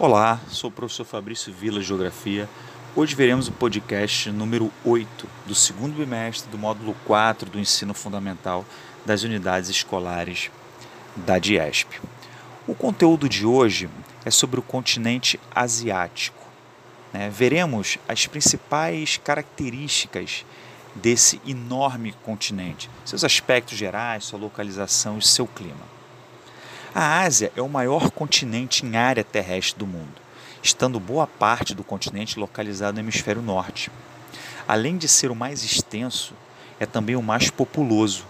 Olá, sou o professor Fabrício Vila Geografia. Hoje veremos o podcast número 8 do segundo bimestre do módulo 4 do ensino fundamental das unidades escolares da DIESP. O conteúdo de hoje é sobre o continente asiático. Né? Veremos as principais características desse enorme continente, seus aspectos gerais, sua localização e seu clima. A Ásia é o maior continente em área terrestre do mundo, estando boa parte do continente localizado no hemisfério norte. Além de ser o mais extenso, é também o mais populoso,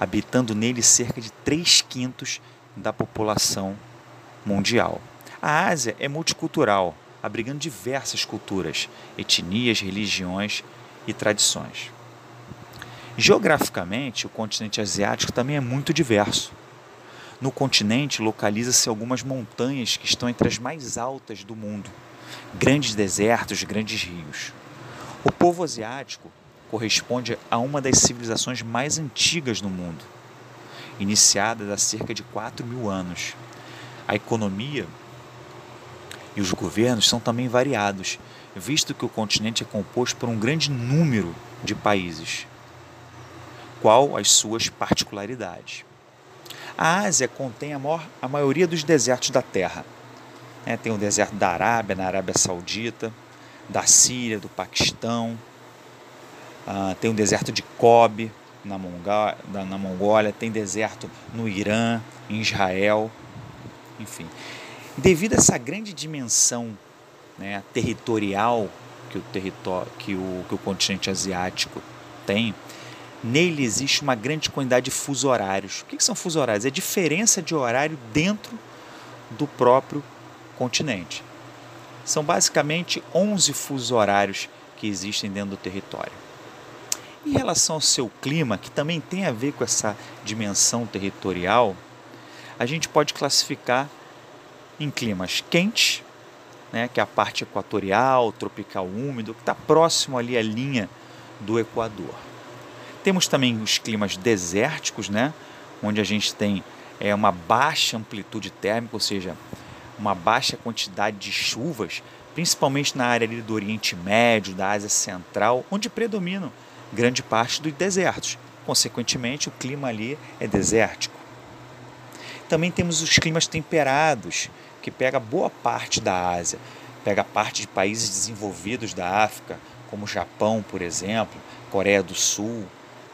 habitando nele cerca de 3 quintos da população mundial. A Ásia é multicultural, abrigando diversas culturas, etnias, religiões e tradições. Geograficamente, o continente asiático também é muito diverso. No continente localiza-se algumas montanhas que estão entre as mais altas do mundo, grandes desertos, grandes rios. O povo asiático corresponde a uma das civilizações mais antigas do mundo, iniciada há cerca de 4 mil anos. A economia e os governos são também variados, visto que o continente é composto por um grande número de países, qual as suas particularidades. A Ásia contém a, maior, a maioria dos desertos da Terra. É, tem o deserto da Arábia, na Arábia Saudita, da Síria, do Paquistão, uh, tem o deserto de Kobe, na, Mongólia, na Mongólia, tem deserto no Irã, em Israel, enfim. Devido a essa grande dimensão né, territorial que o, território, que, o, que o continente asiático tem, Nele existe uma grande quantidade de fusos horários. O que são fusos horários? É a diferença de horário dentro do próprio continente. São basicamente 11 fusos horários que existem dentro do território. Em relação ao seu clima, que também tem a ver com essa dimensão territorial, a gente pode classificar em climas quentes, né, que é a parte equatorial, tropical úmido, que está próximo ali à linha do Equador. Temos também os climas desérticos, né? onde a gente tem é, uma baixa amplitude térmica, ou seja, uma baixa quantidade de chuvas, principalmente na área do Oriente Médio, da Ásia Central, onde predominam grande parte dos desertos. Consequentemente, o clima ali é desértico. Também temos os climas temperados, que pega boa parte da Ásia, pega parte de países desenvolvidos da África, como Japão, por exemplo, Coreia do Sul,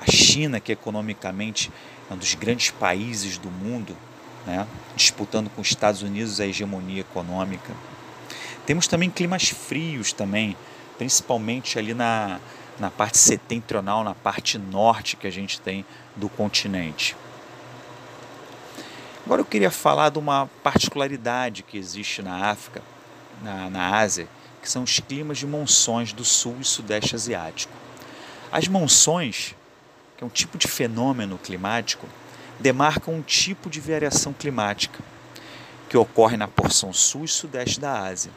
a China, que economicamente é um dos grandes países do mundo, né, disputando com os Estados Unidos a hegemonia econômica. Temos também climas frios também, principalmente ali na, na parte setentrional, na parte norte que a gente tem do continente. Agora eu queria falar de uma particularidade que existe na África, na, na Ásia, que são os climas de monções do sul e sudeste asiático. As monções que é um tipo de fenômeno climático, demarca um tipo de variação climática que ocorre na porção sul e sudeste da Ásia,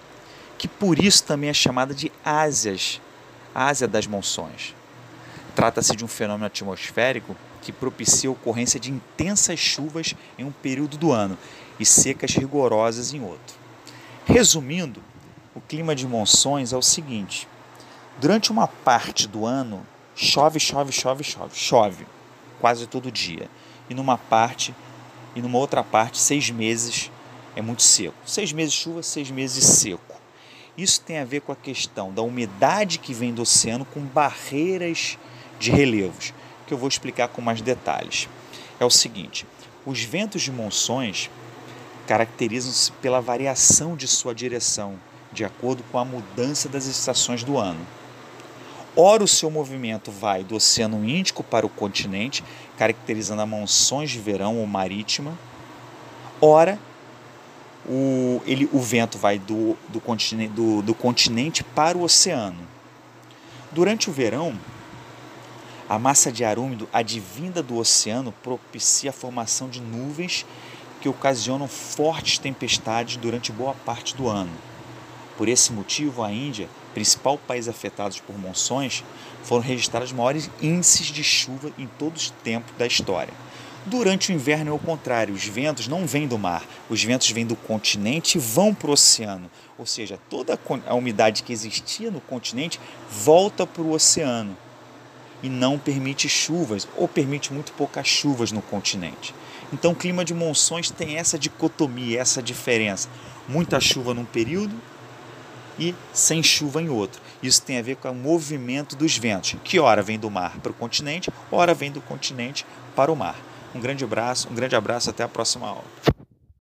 que por isso também é chamada de Ásias, Ásia das monções. Trata-se de um fenômeno atmosférico que propicia a ocorrência de intensas chuvas em um período do ano e secas rigorosas em outro. Resumindo, o clima de monções é o seguinte: durante uma parte do ano chove, chove, chove, chove, chove quase todo dia. E numa parte e numa outra parte, seis meses é muito seco. Seis meses de chuva, seis meses seco. Isso tem a ver com a questão da umidade que vem do oceano com barreiras de relevos, que eu vou explicar com mais detalhes. É o seguinte: os ventos de monções caracterizam-se pela variação de sua direção, de acordo com a mudança das estações do ano. Ora, o seu movimento vai do Oceano Índico para o continente, caracterizando a monções de verão ou marítima. Ora, o, ele, o vento vai do, do, continente, do, do continente para o oceano. Durante o verão, a massa de ar úmido advinda do oceano propicia a formação de nuvens que ocasionam fortes tempestades durante boa parte do ano. Por esse motivo, a Índia principal país afetado por monções, foram registrados maiores índices de chuva em todos os tempos da história. Durante o inverno é o contrário, os ventos não vêm do mar, os ventos vêm do continente e vão para o oceano. Ou seja, toda a umidade que existia no continente volta para o oceano e não permite chuvas ou permite muito poucas chuvas no continente. Então, o clima de monções tem essa dicotomia, essa diferença: muita chuva num período e sem chuva em outro. Isso tem a ver com o movimento dos ventos, que ora vem do mar para o continente, ora vem do continente para o mar. Um grande abraço, um grande abraço, até a próxima aula.